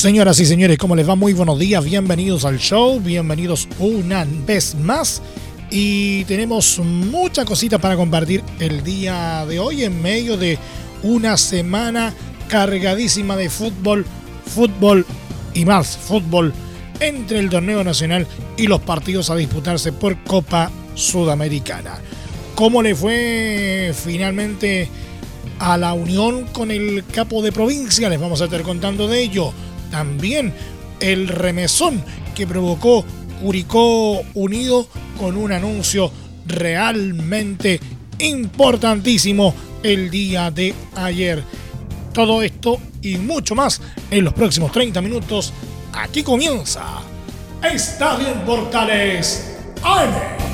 Señoras y señores, ¿cómo les va? Muy buenos días, bienvenidos al show, bienvenidos una vez más. Y tenemos mucha cosita para compartir el día de hoy en medio de una semana cargadísima de fútbol, fútbol y más fútbol entre el torneo nacional y los partidos a disputarse por Copa Sudamericana. ¿Cómo le fue finalmente a la unión con el capo de provincia? Les vamos a estar contando de ello también el remesón que provocó Curicó Unido con un anuncio realmente importantísimo el día de ayer. Todo esto y mucho más en los próximos 30 minutos. Aquí comienza Estadio Portales AM.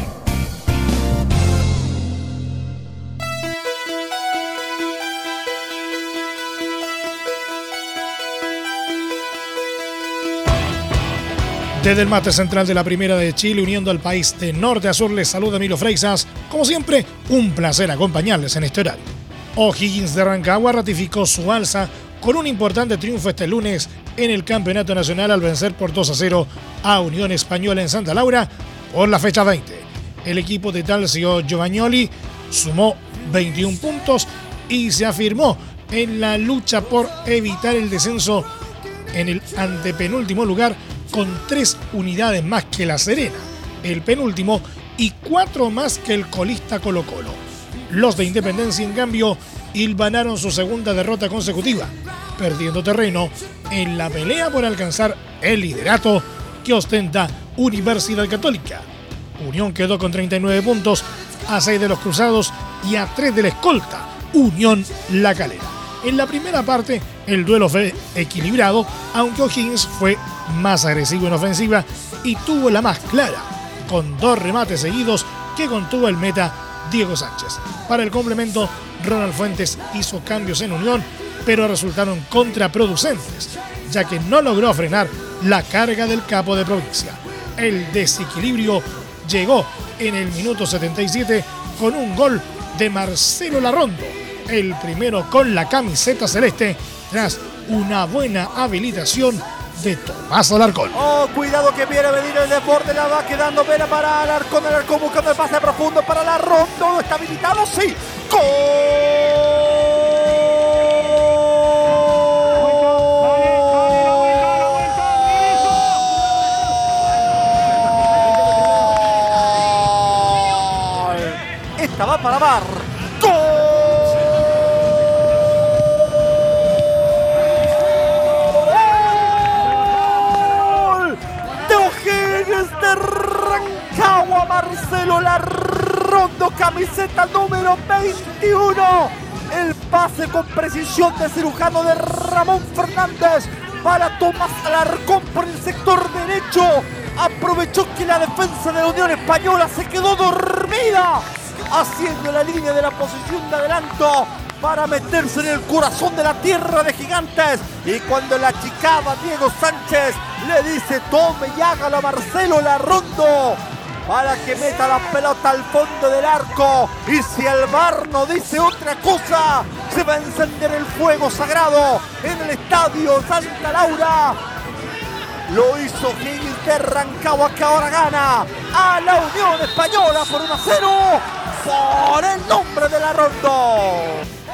Desde el mate central de la Primera de Chile, uniendo al país de norte a sur, les saluda Milo Freixas. Como siempre, un placer acompañarles en este horario. O'Higgins de Rancagua ratificó su alza con un importante triunfo este lunes en el Campeonato Nacional al vencer por 2 a 0 a Unión Española en Santa Laura por la fecha 20. El equipo de Talcio Giovagnoli sumó 21 puntos y se afirmó en la lucha por evitar el descenso en el antepenúltimo lugar con tres unidades más que La Serena, el penúltimo, y cuatro más que el colista Colo Colo. Los de Independencia, en cambio, hilvanaron su segunda derrota consecutiva, perdiendo terreno en la pelea por alcanzar el liderato que ostenta Universidad Católica. Unión quedó con 39 puntos, a 6 de los cruzados y a 3 de la escolta, Unión La Calera. En la primera parte, el duelo fue equilibrado, aunque O'Higgins fue más agresivo en ofensiva y tuvo la más clara, con dos remates seguidos que contuvo el meta Diego Sánchez. Para el complemento, Ronald Fuentes hizo cambios en Unión, pero resultaron contraproducentes, ya que no logró frenar la carga del capo de provincia. El desequilibrio llegó en el minuto 77 con un gol de Marcelo Larrondo, el primero con la camiseta celeste tras una buena habilitación de Tomás Alarcón. Oh, cuidado que viene a venir el deporte, la va quedando pena para Alarcón, Alarcón buscando el pase profundo para la ronda, está habilitado, sí, ¡Gol! Esta va para Bar. Camiseta número 21. El pase con precisión de cirujano de Ramón Fernández para Tomás Alarcón por el sector derecho. Aprovechó que la defensa de la Unión Española se quedó dormida, haciendo la línea de la posición de adelanto para meterse en el corazón de la tierra de gigantes. Y cuando la chicaba Diego Sánchez le dice tome y hágalo a Marcelo Larrondo para que meta la pelota al fondo del arco. Y si el bar no dice otra cosa, se va a encender el fuego sagrado en el estadio Santa Laura. Lo hizo Higgins de Rancagua que ahora gana a la Unión Española por 1 a 0 por el nombre de la Rondo.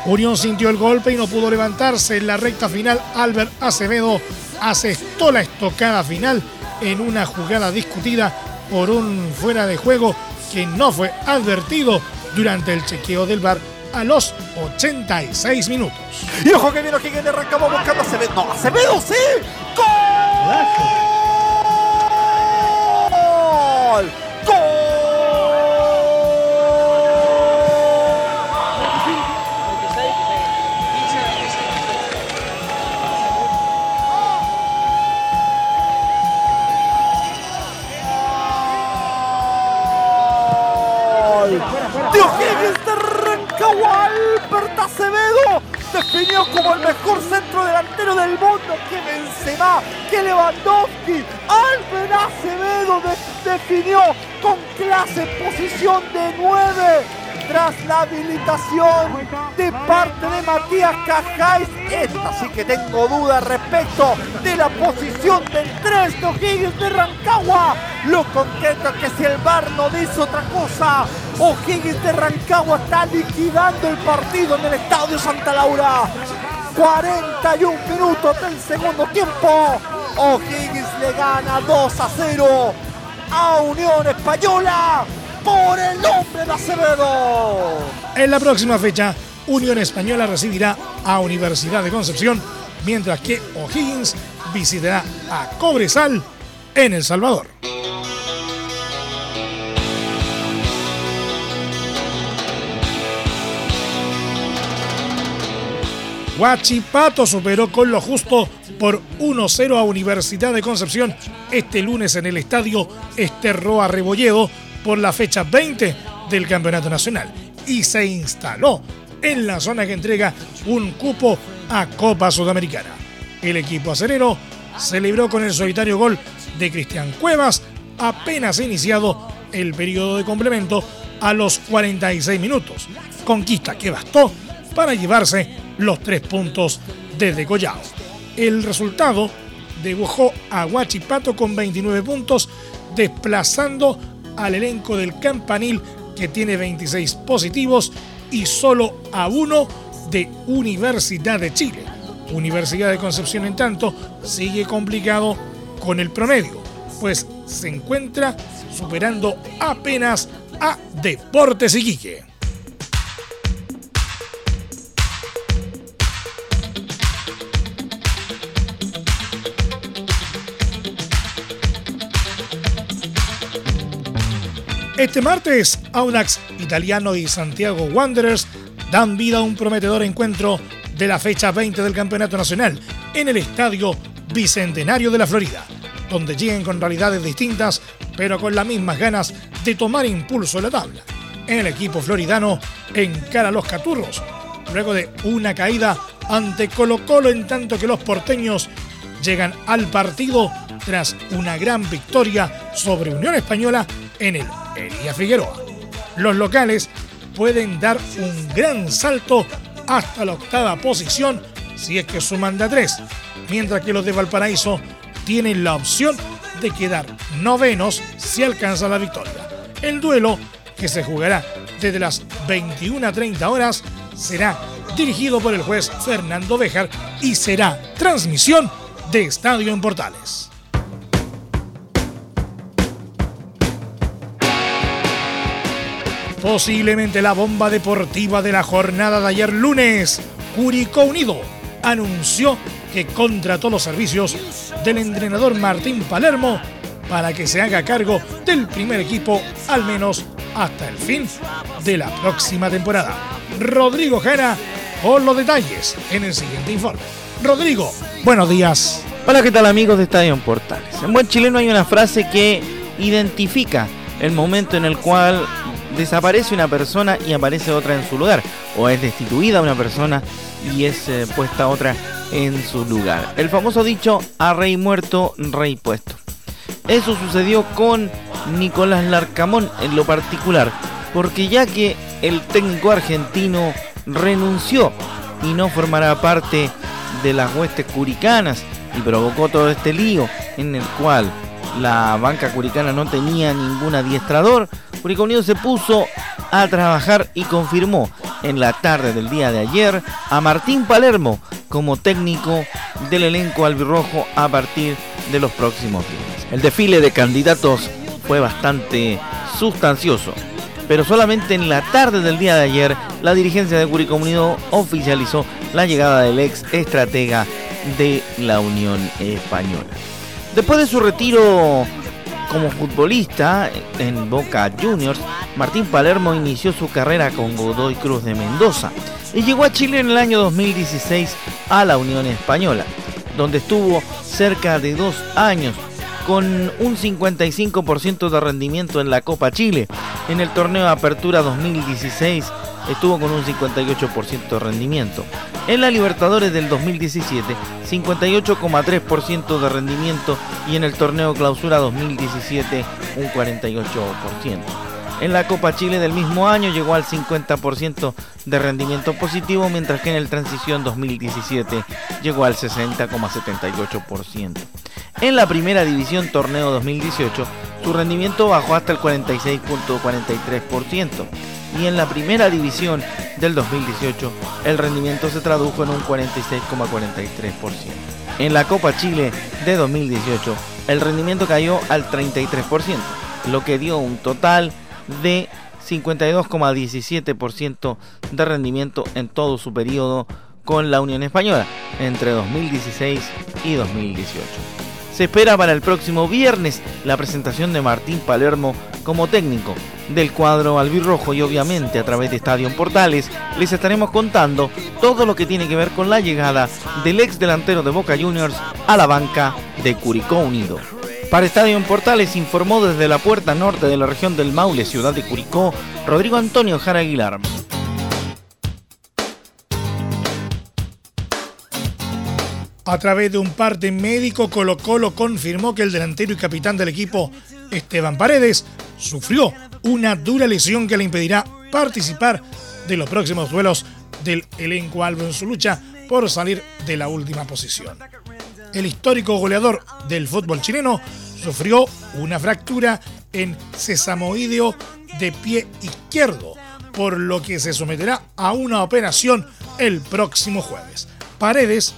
Unión sintió el golpe y no pudo levantarse en la recta final. Albert Acevedo asestó la estocada final en una jugada discutida por un fuera de juego que no fue advertido durante el chequeo del bar a los 86 minutos. Y ojo que viene que de arrancamos buscando a Acevedo. No, Acevedo sí. ¡Gol! Mejor centro delantero del mundo. Que Benzema, que Lewandowski. Albert Acevedo definió con clase posición de 9 tras la habilitación de parte de Matías Cajáis. Esta sí que tengo dudas respecto de la posición del 3 de O'Higgins de Rancagua. Lo concreto es que si el VAR no dice otra cosa, O'Higgins de Rancagua está liquidando el partido en el Estadio Santa Laura. 41 minutos del segundo tiempo. O'Higgins le gana 2 a 0 a Unión Española por el nombre de Acevedo. En la próxima fecha, Unión Española recibirá a Universidad de Concepción, mientras que O'Higgins visitará a Cobresal en El Salvador. Huachipato superó con lo justo por 1-0 a Universidad de Concepción este lunes en el estadio Esterroa Rebolledo por la fecha 20 del Campeonato Nacional y se instaló en la zona que entrega un cupo a Copa Sudamericana. El equipo acerero celebró con el solitario gol de Cristian Cuevas apenas iniciado el periodo de complemento a los 46 minutos, conquista que bastó para llevarse los tres puntos desde Collao. El resultado dibujó a Huachipato con 29 puntos, desplazando al elenco del Campanil que tiene 26 positivos y solo a uno de Universidad de Chile. Universidad de Concepción, en tanto, sigue complicado con el promedio, pues se encuentra superando apenas a Deportes Iquique. Este martes, Audax Italiano y Santiago Wanderers dan vida a un prometedor encuentro de la fecha 20 del Campeonato Nacional en el Estadio Bicentenario de la Florida, donde lleguen con realidades distintas, pero con las mismas ganas de tomar impulso en la tabla. El equipo floridano encara a los caturros, luego de una caída ante Colo Colo en tanto que los porteños llegan al partido tras una gran victoria sobre Unión Española en el Elías Figueroa. Los locales pueden dar un gran salto hasta la octava posición si es que suman a tres, mientras que los de Valparaíso tienen la opción de quedar novenos si alcanza la victoria. El duelo, que se jugará desde las 21 a 30 horas, será dirigido por el juez Fernando Béjar y será transmisión de Estadio en Portales. Posiblemente la bomba deportiva de la jornada de ayer lunes, Curicó Unido anunció que contrató los servicios del entrenador Martín Palermo para que se haga cargo del primer equipo al menos hasta el fin de la próxima temporada. Rodrigo Jara con los detalles en el siguiente informe. Rodrigo, buenos días. Hola, ¿qué tal amigos de Estadio Portales? En buen chileno hay una frase que identifica el momento en el cual desaparece una persona y aparece otra en su lugar, o es destituida una persona y es eh, puesta otra en su lugar. El famoso dicho, a rey muerto, rey puesto. Eso sucedió con Nicolás Larcamón en lo particular, porque ya que el técnico argentino renunció y no formará parte de las huestes curicanas y provocó todo este lío en el cual la banca curicana no tenía ningún adiestrador, Curicó Unido se puso a trabajar y confirmó en la tarde del día de ayer a Martín Palermo como técnico del elenco albirrojo a partir de los próximos días. El desfile de candidatos fue bastante sustancioso, pero solamente en la tarde del día de ayer la dirigencia de Curicó Unido oficializó la llegada del ex estratega de la Unión Española. Después de su retiro como futbolista en Boca Juniors, Martín Palermo inició su carrera con Godoy Cruz de Mendoza y llegó a Chile en el año 2016 a la Unión Española, donde estuvo cerca de dos años con un 55% de rendimiento en la Copa Chile. En el torneo Apertura 2016 estuvo con un 58% de rendimiento. En la Libertadores del 2017, 58,3% de rendimiento y en el torneo Clausura 2017, un 48%. En la Copa Chile del mismo año llegó al 50% de rendimiento positivo, mientras que en el Transición 2017 llegó al 60,78%. En la primera división torneo 2018, su rendimiento bajó hasta el 46.43% y en la primera división del 2018 el rendimiento se tradujo en un 46,43%. En la Copa Chile de 2018 el rendimiento cayó al 33%, lo que dio un total de 52,17% de rendimiento en todo su periodo con la Unión Española entre 2016 y 2018. Se espera para el próximo viernes la presentación de Martín Palermo como técnico del cuadro albirrojo y obviamente a través de Estadio Portales les estaremos contando todo lo que tiene que ver con la llegada del ex delantero de Boca Juniors a la banca de Curicó Unido. Para Estadio Portales informó desde la puerta norte de la región del Maule, ciudad de Curicó, Rodrigo Antonio Jara Aguilar. A través de un parte médico, Colo Colo confirmó que el delantero y capitán del equipo, Esteban Paredes, sufrió una dura lesión que le impedirá participar de los próximos duelos del elenco albo en su lucha por salir de la última posición el histórico goleador del fútbol chileno, sufrió una fractura en sesamoideo de pie izquierdo, por lo que se someterá a una operación el próximo jueves. Paredes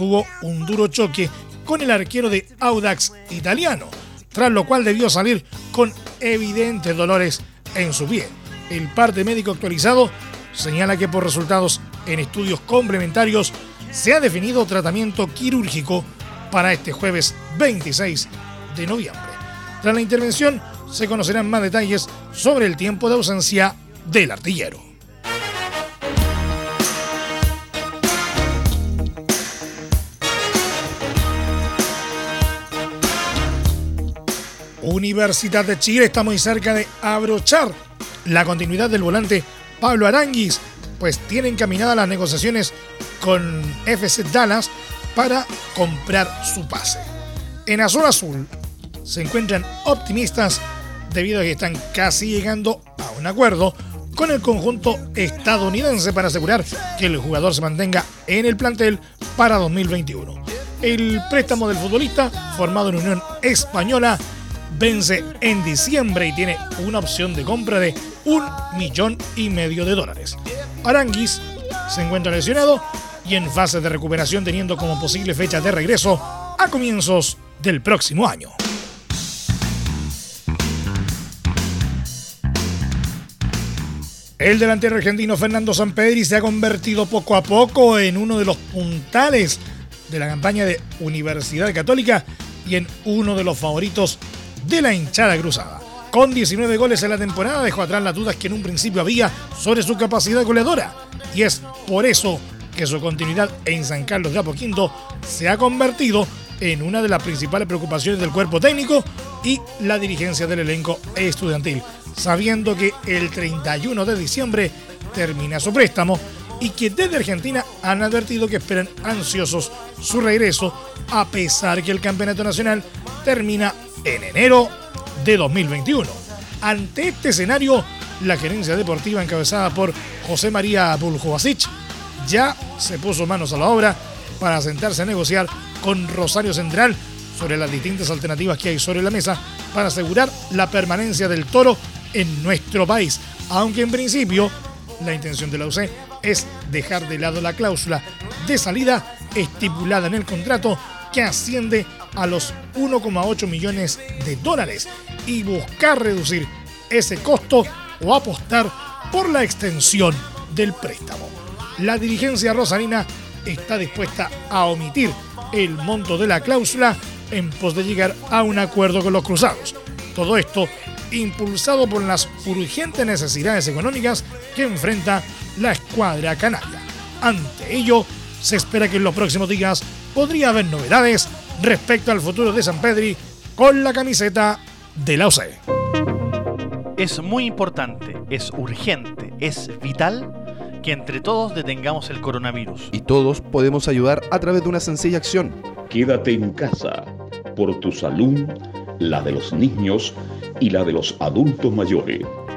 tuvo un duro choque con el arquero de Audax italiano, tras lo cual debió salir con evidentes dolores en su pie. El parte médico actualizado señala que por resultados en estudios complementarios se ha definido tratamiento quirúrgico para este jueves 26 de noviembre. Tras la intervención se conocerán más detalles sobre el tiempo de ausencia del artillero. Universidad de Chile está muy cerca de abrochar la continuidad del volante Pablo Aranguis, pues tiene encaminadas las negociaciones con FC Dallas para comprar su pase. En Azul Azul se encuentran optimistas debido a que están casi llegando a un acuerdo con el conjunto estadounidense para asegurar que el jugador se mantenga en el plantel para 2021. El préstamo del futbolista, formado en Unión Española, vence en diciembre y tiene una opción de compra de un millón y medio de dólares. Aranguis se encuentra lesionado y en fase de recuperación teniendo como posible fecha de regreso a comienzos del próximo año. El delantero argentino Fernando Sampedri se ha convertido poco a poco en uno de los puntales de la campaña de Universidad Católica y en uno de los favoritos de la hinchada cruzada. Con 19 goles en la temporada dejó atrás las dudas que en un principio había sobre su capacidad goleadora y es por eso que su continuidad en San Carlos de Apoquindo se ha convertido en una de las principales preocupaciones del cuerpo técnico y la dirigencia del elenco estudiantil, sabiendo que el 31 de diciembre termina su préstamo y que desde Argentina han advertido que esperan ansiosos su regreso, a pesar que el campeonato nacional termina en enero de 2021. Ante este escenario, la gerencia deportiva encabezada por José María Buljovasic ya se puso manos a la obra para sentarse a negociar con Rosario Central sobre las distintas alternativas que hay sobre la mesa para asegurar la permanencia del toro en nuestro país. Aunque en principio la intención de la UC es dejar de lado la cláusula de salida estipulada en el contrato que asciende a los 1,8 millones de dólares y buscar reducir ese costo o apostar por la extensión del préstamo la dirigencia rosarina está dispuesta a omitir el monto de la cláusula en pos de llegar a un acuerdo con los cruzados. Todo esto impulsado por las urgentes necesidades económicas que enfrenta la escuadra canalla. Ante ello, se espera que en los próximos días podría haber novedades respecto al futuro de San Pedri con la camiseta de la OCE. Es muy importante, es urgente, es vital que entre todos detengamos el coronavirus. Y todos podemos ayudar a través de una sencilla acción. Quédate en casa por tu salud, la de los niños y la de los adultos mayores.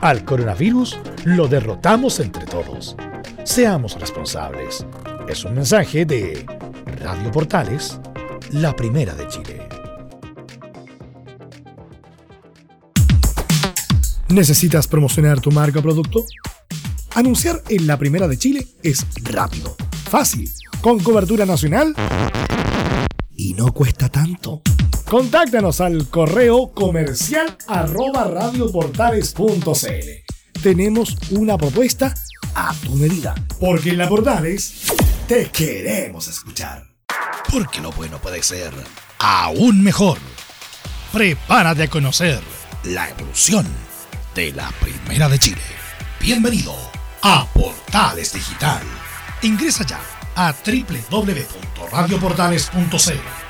al coronavirus lo derrotamos entre todos. Seamos responsables. Es un mensaje de Radio Portales, la primera de Chile. ¿Necesitas promocionar tu marca o producto? Anunciar en la primera de Chile es rápido, fácil, con cobertura nacional y no cuesta tanto. Contáctanos al correo comercial arroba radioportales.cl. Tenemos una propuesta a tu medida, porque en la Portales te queremos escuchar. Porque lo bueno puede ser aún mejor. Prepárate a conocer la evolución de la Primera de Chile. Bienvenido a Portales Digital. Ingresa ya a www.radioportales.cl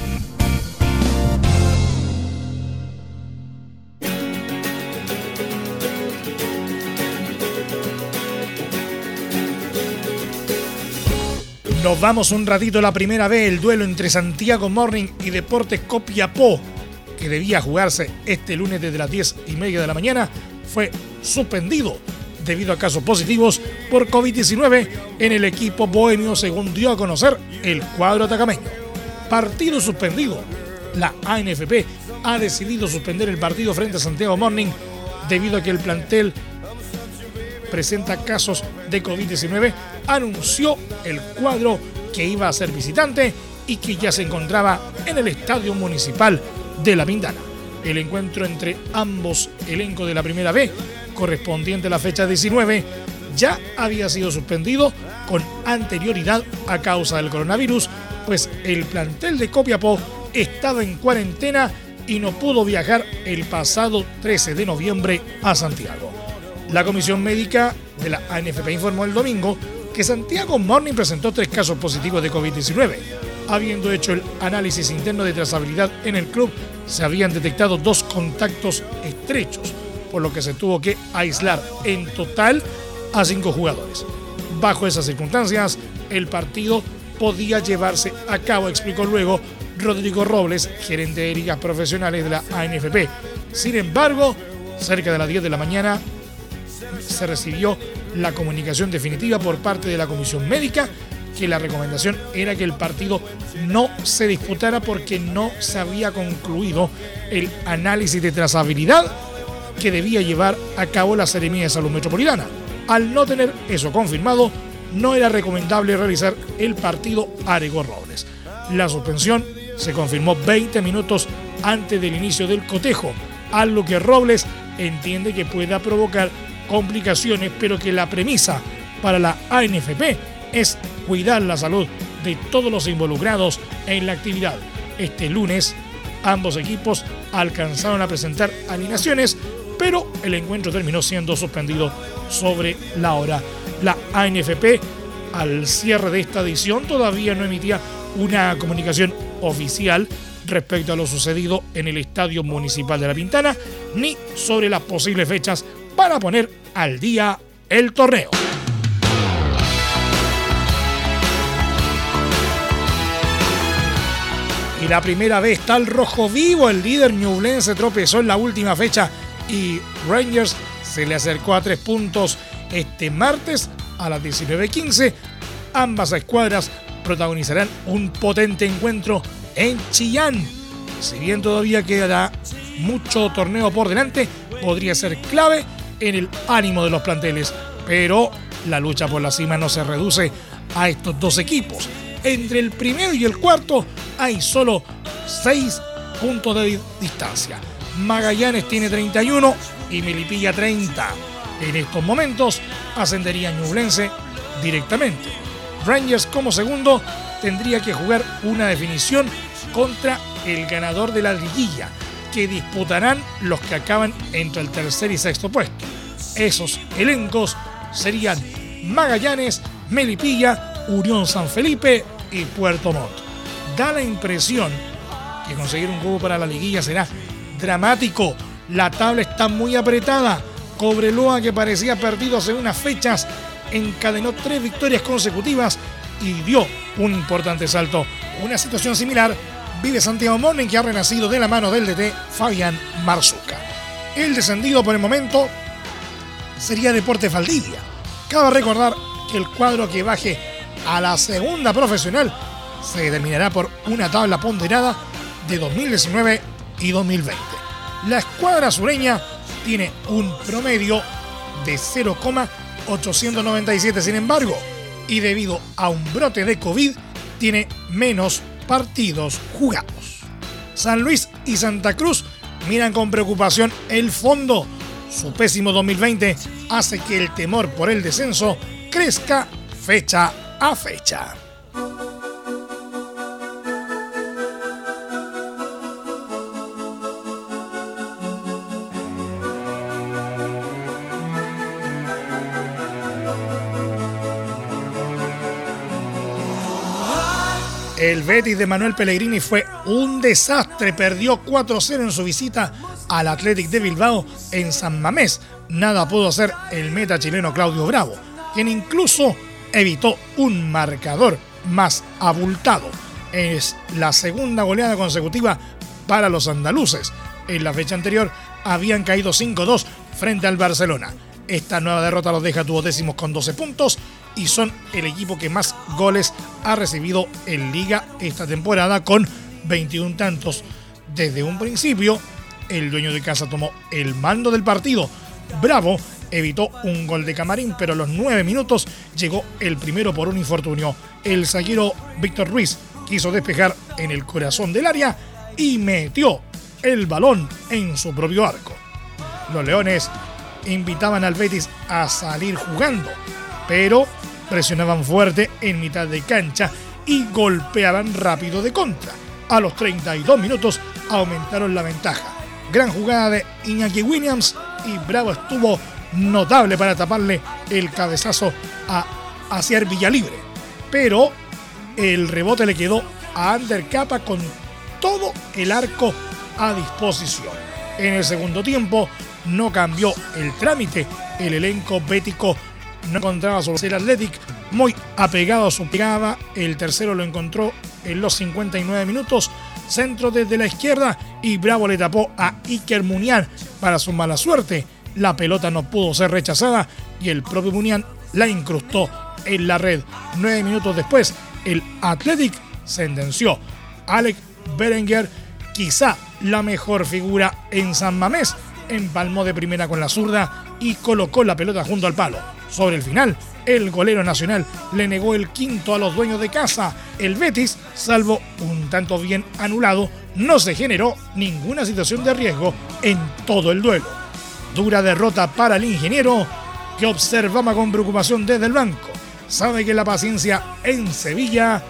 Nos vamos un ratito la primera vez, el duelo entre Santiago Morning y Deportes Copiapó, que debía jugarse este lunes desde las 10 y media de la mañana, fue suspendido debido a casos positivos por COVID-19 en el equipo bohemio, según dio a conocer el cuadro atacameño. Partido suspendido. La ANFP ha decidido suspender el partido frente a Santiago Morning debido a que el plantel presenta casos de COVID-19, anunció el cuadro que iba a ser visitante y que ya se encontraba en el Estadio Municipal de La Pintana. El encuentro entre ambos elencos de la primera B, correspondiente a la fecha 19, ya había sido suspendido con anterioridad a causa del coronavirus, pues el plantel de Copiapó estaba en cuarentena y no pudo viajar el pasado 13 de noviembre a Santiago. La comisión médica de la ANFP informó el domingo que Santiago Morning presentó tres casos positivos de COVID-19. Habiendo hecho el análisis interno de trazabilidad en el club, se habían detectado dos contactos estrechos, por lo que se tuvo que aislar en total a cinco jugadores. Bajo esas circunstancias, el partido podía llevarse a cabo, explicó luego Rodrigo Robles, gerente de ligas profesionales de la ANFP. Sin embargo, cerca de las 10 de la mañana, se recibió la comunicación definitiva por parte de la comisión médica que la recomendación era que el partido no se disputara porque no se había concluido el análisis de trazabilidad que debía llevar a cabo la Seremía de Salud Metropolitana. Al no tener eso confirmado, no era recomendable realizar el partido Arego Robles. La suspensión se confirmó 20 minutos antes del inicio del cotejo, algo que Robles entiende que pueda provocar complicaciones, pero que la premisa para la ANFP es cuidar la salud de todos los involucrados en la actividad. Este lunes, ambos equipos alcanzaron a presentar alineaciones, pero el encuentro terminó siendo suspendido sobre la hora. La ANFP, al cierre de esta edición, todavía no emitía una comunicación oficial respecto a lo sucedido en el Estadio Municipal de La Pintana, ni sobre las posibles fechas para poner al día el torneo. Y la primera vez está el rojo vivo, el líder Ñublense tropezó en la última fecha y Rangers se le acercó a tres puntos este martes a las 19.15. Ambas escuadras protagonizarán un potente encuentro en Chillán. Si bien todavía quedará mucho torneo por delante, podría ser clave en el ánimo de los planteles. Pero la lucha por la cima no se reduce a estos dos equipos. Entre el primero y el cuarto hay solo 6 puntos de distancia. Magallanes tiene 31 y Melipilla 30. En estos momentos ascendería Ñublense directamente. Rangers como segundo tendría que jugar una definición contra el ganador de la liguilla, que disputarán los que acaban entre el tercer y sexto puesto. Esos elencos serían Magallanes, Melipilla, Unión San Felipe y Puerto Montt. Da la impresión que conseguir un cubo para la liguilla será dramático. La tabla está muy apretada. Cobreloa, que parecía perdido hace unas fechas, encadenó tres victorias consecutivas y dio un importante salto. Una situación similar vive Santiago Morning, que ha renacido de la mano del DT Fabián Marzuca. El descendido por el momento sería Deporte Valdivia. Cabe recordar que el cuadro que baje a la segunda profesional se determinará por una tabla ponderada de 2019 y 2020. La escuadra sureña tiene un promedio de 0,897 sin embargo y debido a un brote de COVID tiene menos partidos jugados. San Luis y Santa Cruz miran con preocupación el fondo. Su pésimo 2020 hace que el temor por el descenso crezca fecha a fecha. El Betis de Manuel Pellegrini fue un desastre. Perdió 4-0 en su visita al Athletic de Bilbao en San Mamés. Nada pudo hacer el meta chileno Claudio Bravo, quien incluso evitó un marcador más abultado. Es la segunda goleada consecutiva para los andaluces. En la fecha anterior habían caído 5-2 frente al Barcelona. Esta nueva derrota los deja duodécimos con 12 puntos y son el equipo que más goles ha recibido en liga esta temporada con 21 tantos. Desde un principio, el dueño de casa tomó el mando del partido. Bravo evitó un gol de Camarín, pero a los nueve minutos llegó el primero por un infortunio. El zaguero Víctor Ruiz quiso despejar en el corazón del área y metió el balón en su propio arco. Los Leones invitaban al Betis a salir jugando, pero presionaban fuerte en mitad de cancha y golpeaban rápido de contra. A los 32 minutos aumentaron la ventaja. Gran jugada de Iñaki Williams y Bravo estuvo notable para taparle el cabezazo a Asier Villalibre. Pero el rebote le quedó a Ander Capa con todo el arco a disposición. En el segundo tiempo no cambió el trámite. El elenco bético no encontraba su el Athletic muy apegado a su pegada. El tercero lo encontró en los 59 minutos. Centro desde la izquierda y Bravo le tapó a Iker Munian para su mala suerte la pelota no pudo ser rechazada y el propio Munian la incrustó en la red. Nueve minutos después, el Athletic sentenció. Alec Berenguer, quizá la mejor figura en San Mamés, empalmó de primera con la zurda y colocó la pelota junto al palo. Sobre el final, el golero nacional le negó el quinto a los dueños de casa. El Betis, salvo un tanto bien anulado, no se generó ninguna situación de riesgo en todo el duelo. Dura derrota para el ingeniero que observaba con preocupación desde el banco. Sabe que la paciencia en Sevilla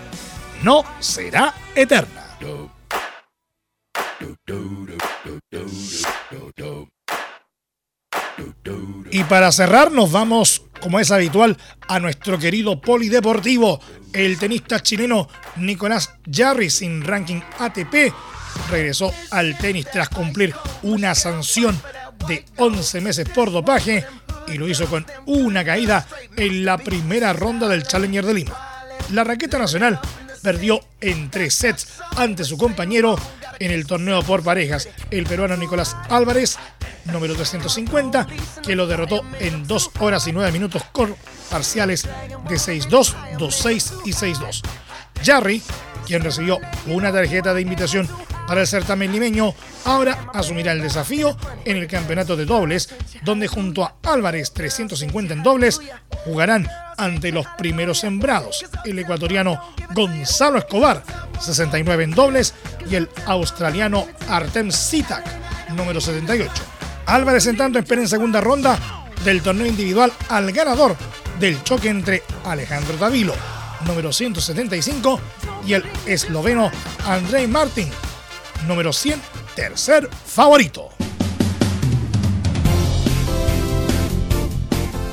no será eterna. Y para cerrar nos vamos, como es habitual, a nuestro querido polideportivo. El tenista chileno Nicolás Jarry sin ranking ATP regresó al tenis tras cumplir una sanción de 11 meses por dopaje y lo hizo con una caída en la primera ronda del Challenger de Lima. La raqueta nacional perdió en tres sets ante su compañero en el torneo por parejas, el peruano Nicolás Álvarez, número 350, que lo derrotó en 2 horas y 9 minutos con parciales de 6-2, 2-6 y 6-2. Jarry, quien recibió una tarjeta de invitación para el certamen limeño, ahora asumirá el desafío en el campeonato de dobles, donde junto a Álvarez 350 en dobles, jugarán ante los primeros sembrados, el ecuatoriano Gonzalo Escobar, 69 en dobles, y el australiano Artem Sitak, número 78. Álvarez en tanto espera en segunda ronda del torneo individual al ganador del choque entre Alejandro Davilo, número 175, y el esloveno Andrei Martin, número 100, tercer favorito.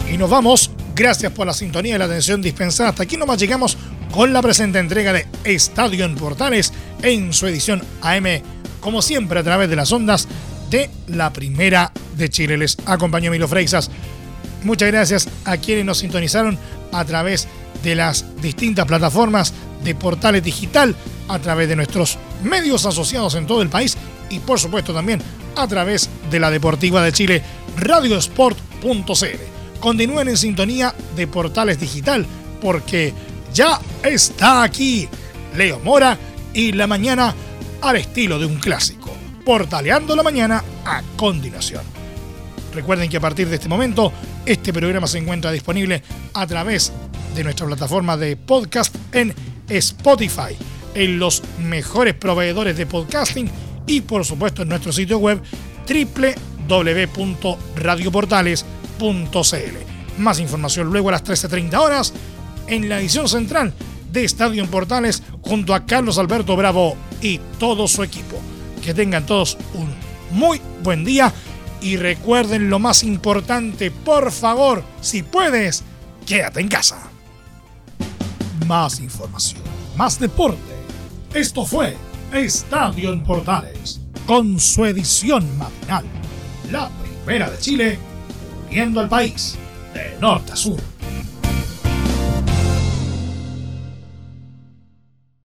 Y nos vamos. Gracias por la sintonía y la atención dispensada. Hasta aquí nomás llegamos con la presente entrega de Estadio en Portales en su edición AM, como siempre a través de las ondas de la Primera de Chile. Les acompañó Milo Freixas. Muchas gracias a quienes nos sintonizaron a través de las distintas plataformas de Portales Digital, a través de nuestros medios asociados en todo el país y por supuesto también a través de la Deportiva de Chile, radiosport.cl continúen en sintonía de Portales Digital, porque ya está aquí Leo Mora y la mañana al estilo de un clásico, portaleando la mañana a continuación. Recuerden que a partir de este momento, este programa se encuentra disponible a través de nuestra plataforma de podcast en Spotify, en los mejores proveedores de podcasting y por supuesto en nuestro sitio web www.radioportales.com más información luego a las 13.30 horas en la edición central de Estadio en Portales junto a Carlos Alberto Bravo y todo su equipo. Que tengan todos un muy buen día y recuerden lo más importante, por favor, si puedes, quédate en casa. Más información, más deporte. Esto fue Estadio en Portales, con su edición matinal, la primera de Chile viendo al país de norte a sur.